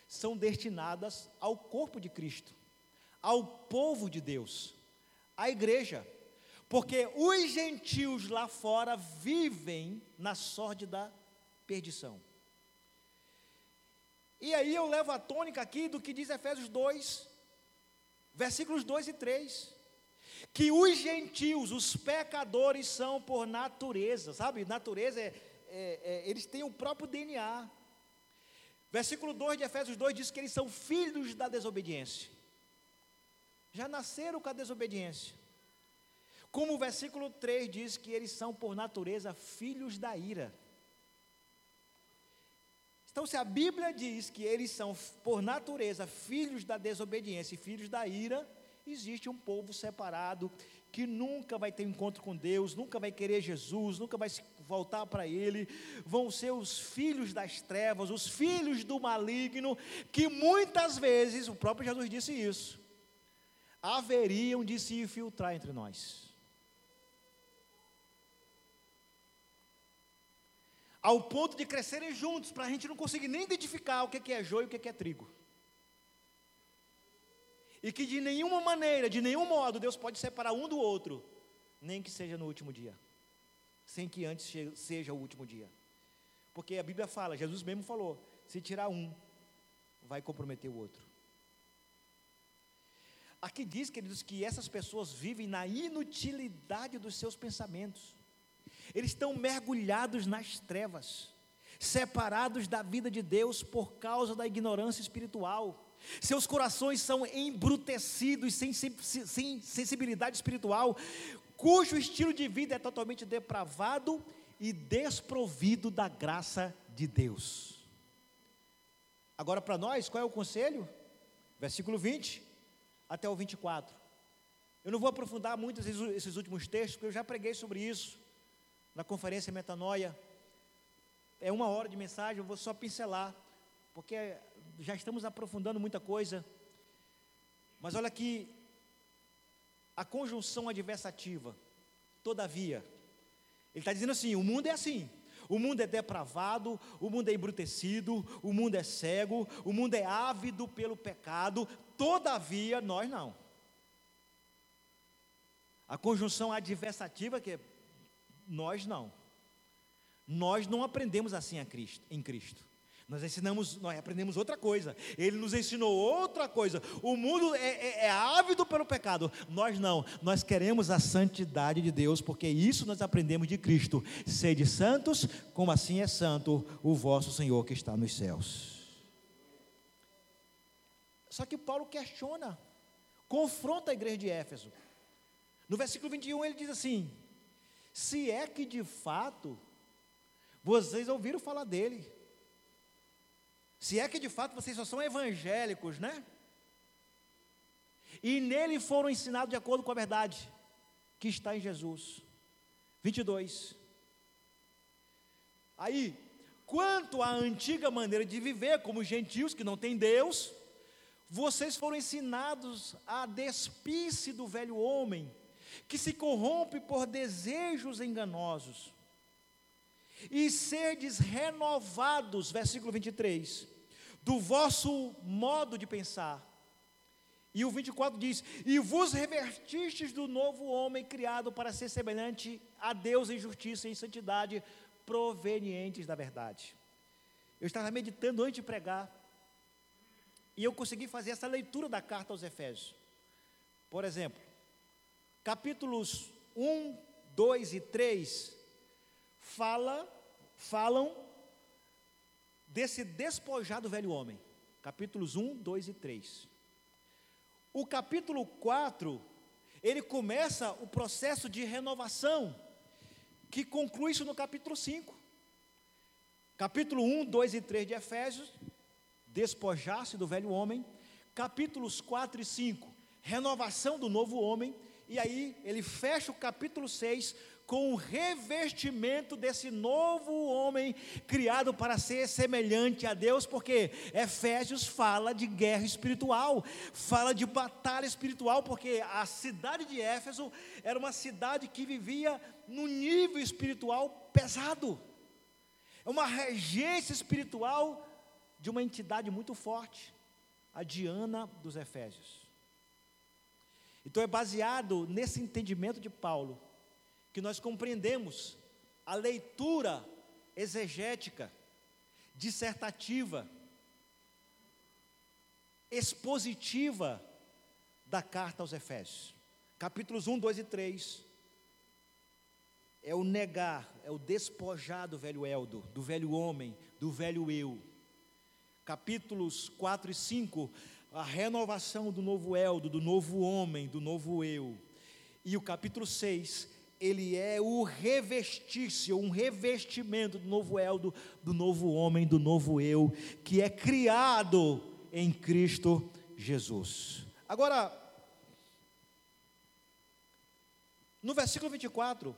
são destinadas ao corpo de Cristo, ao povo de Deus, à igreja. Porque os gentios lá fora vivem na sórdida perdição. E aí eu levo a tônica aqui do que diz Efésios 2, versículos 2 e 3. Que os gentios, os pecadores, são por natureza, sabe? Natureza é, é, é, eles têm o próprio DNA. Versículo 2 de Efésios 2 diz que eles são filhos da desobediência. Já nasceram com a desobediência. Como o versículo 3 diz que eles são por natureza filhos da ira. Então, se a Bíblia diz que eles são, por natureza, filhos da desobediência e filhos da ira, existe um povo separado que nunca vai ter encontro com Deus, nunca vai querer Jesus, nunca vai voltar para Ele, vão ser os filhos das trevas, os filhos do maligno, que muitas vezes, o próprio Jesus disse isso, haveriam de se infiltrar entre nós. ao ponto de crescerem juntos, para a gente não conseguir nem identificar o que é joio e o que é trigo. E que de nenhuma maneira, de nenhum modo, Deus pode separar um do outro, nem que seja no último dia, sem que antes seja o último dia. Porque a Bíblia fala, Jesus mesmo falou: se tirar um, vai comprometer o outro. Aqui diz, queridos, que essas pessoas vivem na inutilidade dos seus pensamentos. Eles estão mergulhados nas trevas, separados da vida de Deus por causa da ignorância espiritual. Seus corações são embrutecidos, sem, sensibilidade espiritual, cujo estilo de vida é totalmente depravado e desprovido da graça de Deus. Agora, para nós, qual é o conselho? Versículo 20 até o 24. Eu não vou aprofundar muito esses, últimos textos, porque eu já preguei sobre isso na conferência Metanoia. É uma hora de mensagem, eu vou só pincelar, porque já estamos aprofundando muita coisa. Mas olha aqui, a conjunção adversativa, todavia, ele está dizendo assim: o mundo é assim. O mundo é depravado, o mundo é embrutecido, o mundo é cego, o mundo é ávido pelo pecado, todavia nós não. A conjunção adversativa, que é nós não. Nós não aprendemos assim Cristo, em Cristo. Nós ensinamos, nós aprendemos outra coisa. Ele nos ensinou outra coisa. O mundo é, é, é, ávido pelo pecado. Nós não. Nós queremos a santidade de Deus, porque isso nós aprendemos de Cristo. Sede santos, como assim é santo o vosso Senhor que está nos céus. Só que Paulo questiona, confronta a igreja de Éfeso. No versículo 21 ele diz assim: se é que de fato vocês ouviram falar dele. Se é que de fato vocês só são evangélicos, né? E nele foram ensinados de acordo com a verdade que está em Jesus. 22. Aí, quanto à antiga maneira de viver como gentios que não têm Deus, vocês foram ensinados a despir-se do velho homem que se corrompe por desejos enganosos, e serdes renovados, versículo 23, do vosso modo de pensar, E o 24 diz: E vos revertistes do novo homem criado para ser semelhante a Deus em justiça e em santidade, provenientes da verdade. Eu estava meditando antes de pregar, e eu consegui fazer essa leitura da carta aos Efésios. Por exemplo, capítulos 1, 2 e 3 fala, falam desse despojado velho homem. Capítulos 1, 2 e 3. O capítulo 4, ele começa o processo de renovação, que conclui isso no capítulo 5. Capítulo 1, 2 e 3 de Efésios, despojar-se do velho homem. Capítulos 4 e 5, renovação do novo homem. E aí ele fecha o capítulo 6 com o revestimento desse novo homem criado para ser semelhante a Deus, porque Efésios fala de guerra espiritual, fala de batalha espiritual, porque a cidade de Éfeso era uma cidade que vivia num nível espiritual pesado, é uma regência espiritual de uma entidade muito forte, a Diana dos Efésios. Então é baseado nesse entendimento de Paulo que nós compreendemos a leitura exegética, dissertativa, expositiva da carta aos Efésios. Capítulos 1, 2 e 3 é o negar, é o despojar do velho Eldo, do velho homem, do velho eu. Capítulos 4 e 5, a renovação do novo Eldo, do novo homem, do novo eu. E o capítulo 6 ele é o revestir-se, um revestimento do novo eldo, do novo homem, do novo eu, que é criado em Cristo Jesus. Agora, no versículo 24,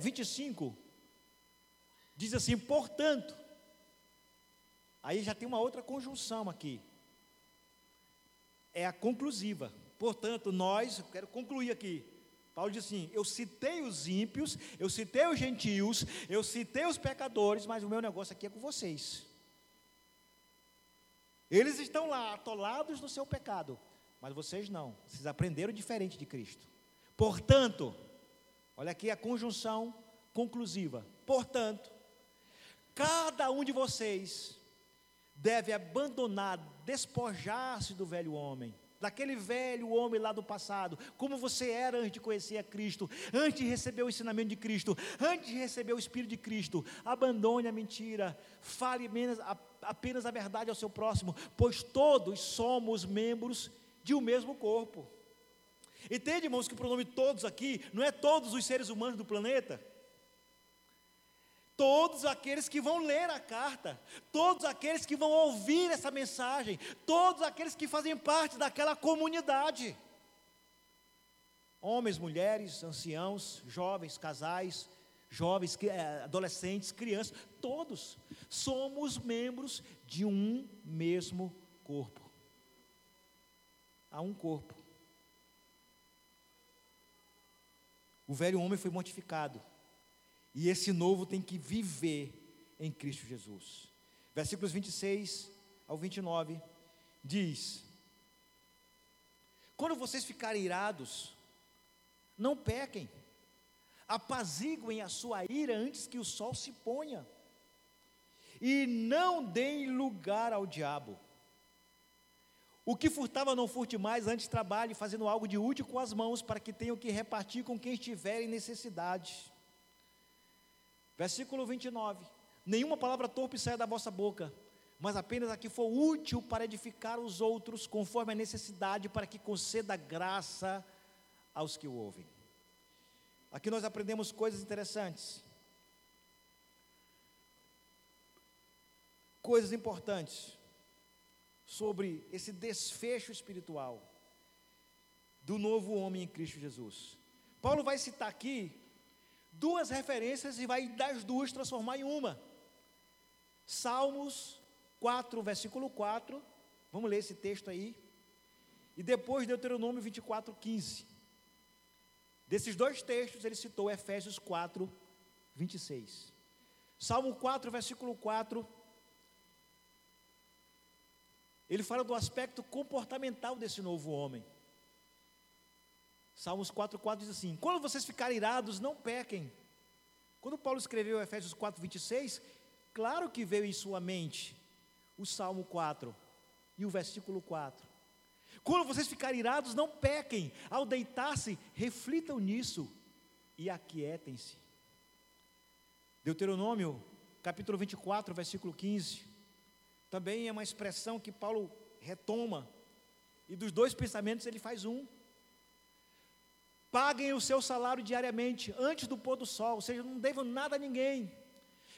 25, é, diz assim: portanto, aí já tem uma outra conjunção aqui, é a conclusiva. Portanto, nós, quero concluir aqui. Paulo diz assim: Eu citei os ímpios, eu citei os gentios, eu citei os pecadores, mas o meu negócio aqui é com vocês. Eles estão lá atolados no seu pecado, mas vocês não. Vocês aprenderam diferente de Cristo. Portanto, olha aqui a conjunção conclusiva. Portanto, cada um de vocês deve abandonar, despojar-se do velho homem daquele velho homem lá do passado, como você era antes de conhecer a Cristo, antes de receber o ensinamento de Cristo, antes de receber o Espírito de Cristo. Abandone a mentira, fale apenas a verdade ao seu próximo, pois todos somos membros de um mesmo corpo. Entende, irmãos, que o pronome todos aqui não é todos os seres humanos do planeta? Todos aqueles que vão ler a carta, todos aqueles que vão ouvir essa mensagem, todos aqueles que fazem parte daquela comunidade. Homens, mulheres, anciãos, jovens, casais, jovens, eh, adolescentes, crianças, todos somos membros de um mesmo corpo. Há um corpo. O velho homem foi mortificado e esse novo tem que viver em Cristo Jesus. Versículos 26 ao 29 diz: Quando vocês ficarem irados, não pequem, apaziguem a sua ira antes que o sol se ponha, e não deem lugar ao diabo. O que furtava não furte mais, antes trabalhe fazendo algo de útil com as mãos, para que tenham que repartir com quem estiver em necessidade. Versículo 29. Nenhuma palavra torpe saia da vossa boca, mas apenas a que for útil para edificar os outros, conforme a necessidade, para que conceda graça aos que o ouvem. Aqui nós aprendemos coisas interessantes. Coisas importantes sobre esse desfecho espiritual do novo homem em Cristo Jesus. Paulo vai citar aqui duas referências e vai das duas transformar em uma. Salmos 4, versículo 4. Vamos ler esse texto aí. E depois Deuteronômio 24, 15. Desses dois textos, ele citou Efésios 4, 26. Salmo 4, versículo 4. ele fala do aspecto comportamental desse novo homem. Salmos 4,4 diz assim: Quando vocês ficarem irados, não pequem. Quando Paulo escreveu Efésios 4, 26, claro que veio em sua mente o Salmo 4 e o versículo 4. Quando vocês ficarem irados, não pequem. Ao deitar-se, reflitam nisso e aquietem-se. Deuteronômio, capítulo 24, versículo 15. Também é uma expressão que Paulo retoma. E dos dois pensamentos ele faz um. Paguem o seu salário diariamente, antes do pôr do sol, ou seja, não devam nada a ninguém,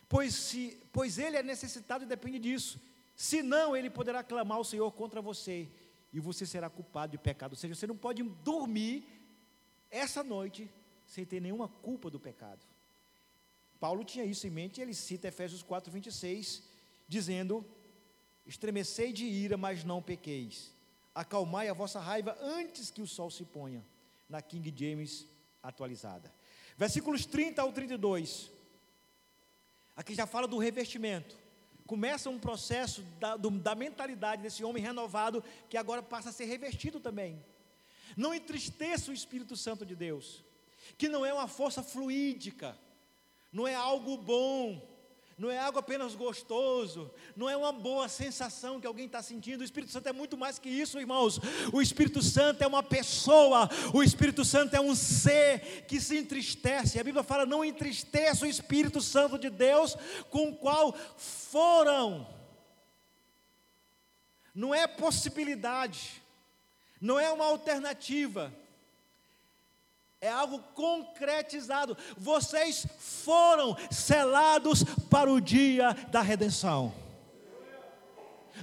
pois, se, pois ele é necessitado e depende disso. Senão, ele poderá clamar ao Senhor contra você, e você será culpado de pecado. Ou seja, você não pode dormir essa noite sem ter nenhuma culpa do pecado. Paulo tinha isso em mente, ele cita Efésios 4, 26, dizendo: Estremecei de ira, mas não pequeis. Acalmai a vossa raiva antes que o sol se ponha na King James atualizada. Versículos 30 ao 32. Aqui já fala do revestimento. Começa um processo da, do, da mentalidade desse homem renovado, que agora passa a ser revestido também. Não entristeça o Espírito Santo de Deus, que não é uma força fluídica, não é algo bom, não é algo apenas gostoso, não é uma boa sensação que alguém está sentindo. O Espírito Santo é muito mais que isso, irmãos. O Espírito Santo é uma pessoa, o Espírito Santo é um ser que se entristece. A Bíblia fala: não entristeça o Espírito Santo de Deus, com o qual foram. Não é possibilidade, não é uma alternativa é algo concretizado. Vocês foram selados para o dia da redenção.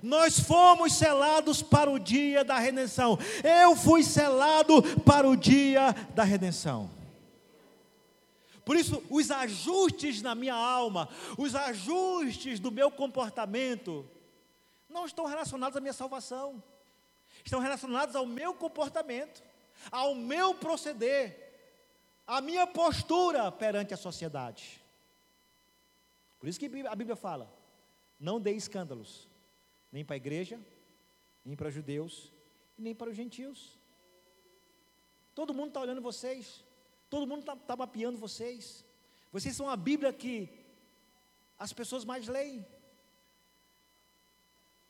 Nós fomos selados para o dia da redenção. Eu fui selado para o dia da redenção. Por isso, os ajustes na minha alma, os ajustes do meu comportamento, não estão relacionados à minha salvação, estão relacionados ao meu comportamento, ao meu proceder a minha postura perante a sociedade. Por isso que a Bíblia fala: não dê escândalos, nem para a igreja, nem para os judeus, nem para os gentios. Todo mundo está olhando vocês, todo mundo está tá mapeando vocês. Vocês são a Bíblia que as pessoas mais leem.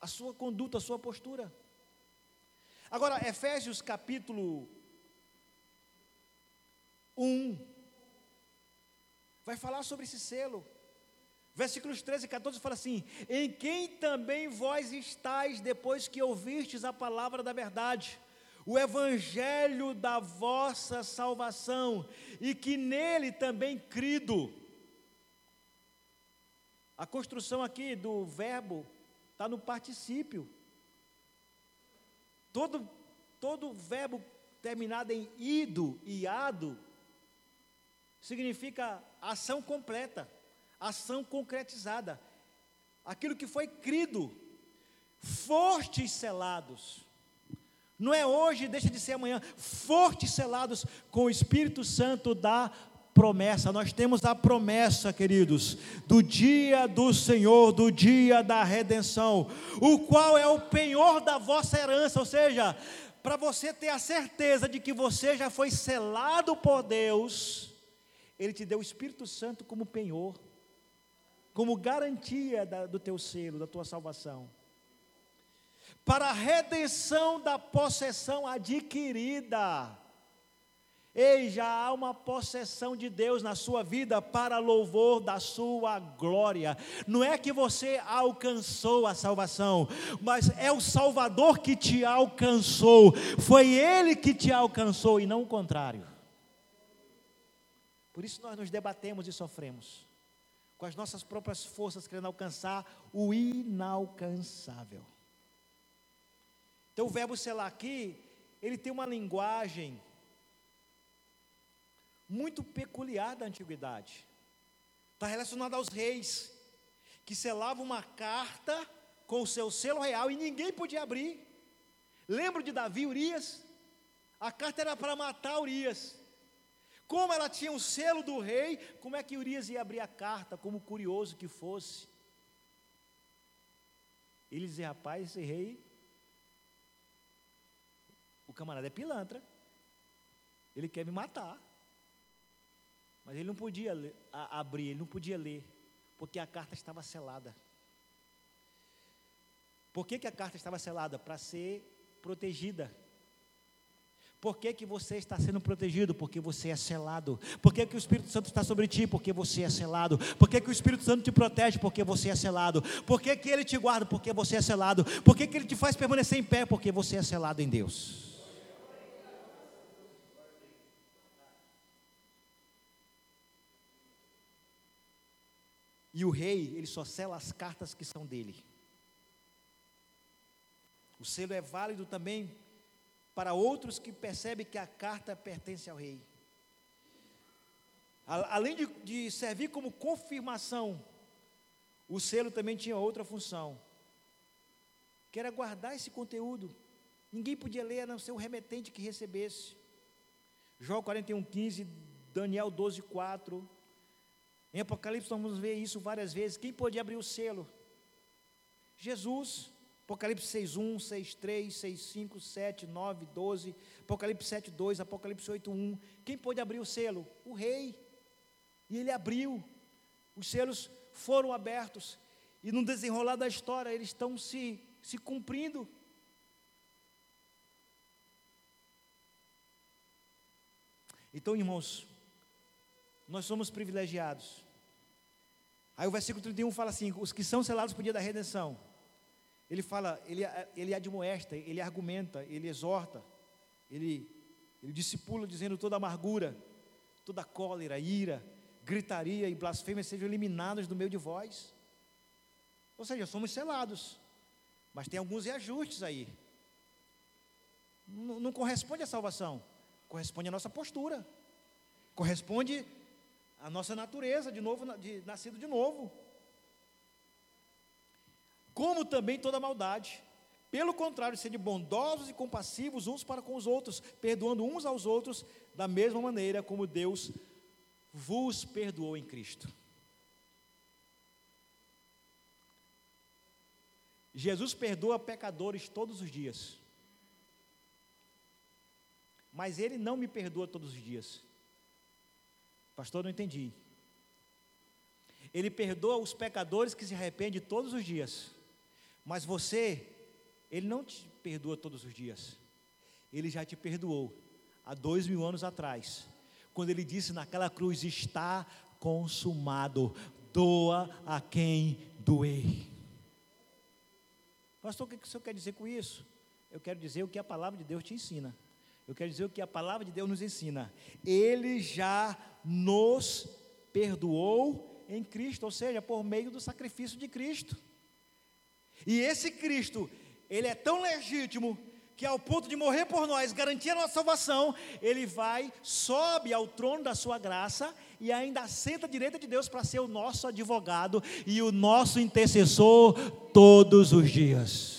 A sua conduta, a sua postura. Agora, Efésios capítulo 1. Vai falar sobre esse selo. Versículos 13 e 14 fala assim: Em quem também vós estáis depois que ouvistes a palavra da verdade, o evangelho da vossa salvação, e que nele também crido. A construção aqui do verbo está no particípio. Todo, todo verbo terminado em ido e ado significa ação completa, ação concretizada. Aquilo que foi crido, fortes selados. Não é hoje, deixa de ser amanhã, fortes selados com o Espírito Santo da promessa. Nós temos a promessa, queridos, do dia do Senhor, do dia da redenção, o qual é o penhor da vossa herança, ou seja, para você ter a certeza de que você já foi selado por Deus, ele te deu o Espírito Santo como penhor, como garantia da, do teu selo, da tua salvação. Para a redenção da possessão adquirida. Ei, já há uma possessão de Deus na sua vida para louvor da sua glória. Não é que você alcançou a salvação, mas é o Salvador que te alcançou. Foi Ele que te alcançou e não o contrário. Por isso nós nos debatemos e sofremos, com as nossas próprias forças, querendo alcançar o inalcançável. Então o verbo selar aqui, ele tem uma linguagem muito peculiar da antiguidade. Está relacionado aos reis, que selavam uma carta com o seu selo real e ninguém podia abrir. Lembro de Davi, Urias? A carta era para matar Urias. Como ela tinha o selo do rei, como é que Urias ia abrir a carta, como curioso que fosse? Ele dizia, rapaz, esse rei O camarada é pilantra. Ele quer me matar. Mas ele não podia ler, a, abrir, ele não podia ler, porque a carta estava selada. Por que, que a carta estava selada? Para ser protegida. Por que, que você está sendo protegido? Porque você é selado. Por que, que o Espírito Santo está sobre ti? Porque você é selado. Por que, que o Espírito Santo te protege? Porque você é selado. Por que, ele te guarda? Porque você é selado. Por que ele te faz permanecer em pé? Porque você é selado em Deus. E o rei, ele só sela as cartas que são dele. O selo é válido também para outros que percebem que a carta pertence ao rei. Além de, de servir como confirmação, o selo também tinha outra função, que era guardar esse conteúdo. Ninguém podia ler a não ser o remetente que recebesse. Jó 41, 15, Daniel 12, 4. Em Apocalipse vamos ver isso várias vezes. Quem pode abrir o selo? Jesus. Apocalipse 6.1, 6.3, 6.5, 7, 9, 12, Apocalipse 7.2, Apocalipse 8.1. Quem pôde abrir o selo? O rei. E ele abriu. Os selos foram abertos. E no desenrolar da história, eles estão se, se cumprindo. Então, irmãos, nós somos privilegiados. Aí o versículo 31 fala assim: os que são selados por dia da redenção ele fala, ele, ele admoesta, ele argumenta, ele exorta, ele, ele discipula dizendo toda amargura, toda cólera, ira, gritaria e blasfêmia sejam eliminados do meio de vós. Ou seja, somos selados, mas tem alguns reajustes aí. Não, não corresponde à salvação, corresponde à nossa postura, corresponde à nossa natureza, de novo, de, nascido de novo como também toda maldade. Pelo contrário, sede bondosos e compassivos uns para com os outros, perdoando uns aos outros da mesma maneira como Deus vos perdoou em Cristo. Jesus perdoa pecadores todos os dias. Mas ele não me perdoa todos os dias. Pastor, não entendi. Ele perdoa os pecadores que se arrependem todos os dias. Mas você, Ele não te perdoa todos os dias. Ele já te perdoou há dois mil anos atrás, quando Ele disse naquela cruz: Está consumado, doa a quem doer. Pastor, o que o senhor quer dizer com isso? Eu quero dizer o que a palavra de Deus te ensina. Eu quero dizer o que a palavra de Deus nos ensina. Ele já nos perdoou em Cristo, ou seja, por meio do sacrifício de Cristo. E esse Cristo, ele é tão legítimo que ao ponto de morrer por nós, garantir a nossa salvação, ele vai, sobe ao trono da sua graça e ainda senta à direita de Deus para ser o nosso advogado e o nosso intercessor todos os dias.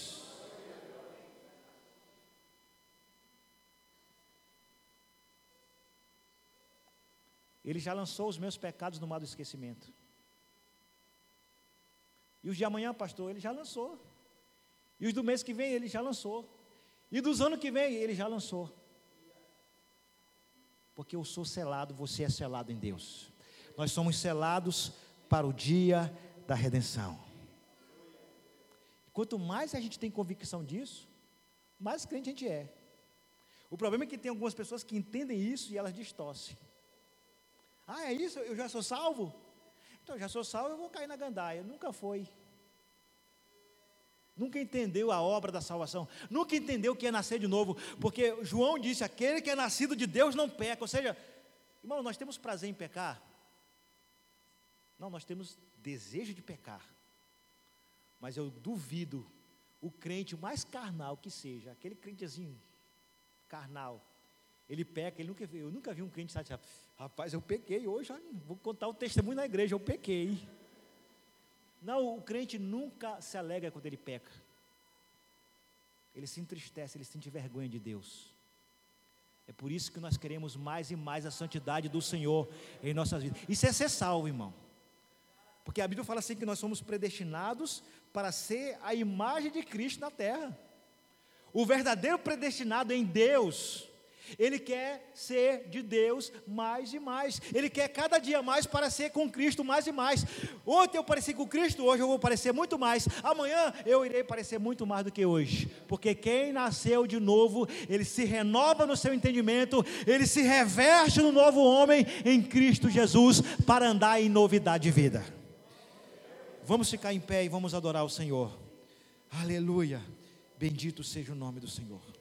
Ele já lançou os meus pecados no mar do esquecimento. E os de amanhã, pastor, ele já lançou. E os do mês que vem, ele já lançou. E dos anos que vem, ele já lançou. Porque eu sou selado, você é selado em Deus. Nós somos selados para o dia da redenção. Quanto mais a gente tem convicção disso, mais crente a gente é. O problema é que tem algumas pessoas que entendem isso e elas distorcem. Ah, é isso? Eu já sou salvo? Então, já sou salvo, eu vou cair na gandaia. Nunca foi. Nunca entendeu a obra da salvação. Nunca entendeu o que é nascer de novo. Porque João disse: aquele que é nascido de Deus não peca. Ou seja, irmão, nós temos prazer em pecar? Não, nós temos desejo de pecar. Mas eu duvido o crente mais carnal que seja, aquele crentezinho carnal, ele peca, ele nunca, eu nunca vi um crente satisfeito. Rapaz, eu pequei hoje, vou contar o testemunho na igreja, eu pequei. Não, o crente nunca se alegra quando ele peca. Ele se entristece, ele sente vergonha de Deus. É por isso que nós queremos mais e mais a santidade do Senhor em nossas vidas. Isso é ser salvo, irmão. Porque a Bíblia fala assim que nós somos predestinados para ser a imagem de Cristo na terra. O verdadeiro predestinado em Deus, ele quer ser de Deus mais e mais. Ele quer cada dia mais parecer com Cristo mais e mais. Ontem eu pareci com Cristo, hoje eu vou parecer muito mais. Amanhã eu irei parecer muito mais do que hoje. Porque quem nasceu de novo, ele se renova no seu entendimento, ele se reveste no novo homem em Cristo Jesus para andar em novidade de vida. Vamos ficar em pé e vamos adorar o Senhor. Aleluia. Bendito seja o nome do Senhor.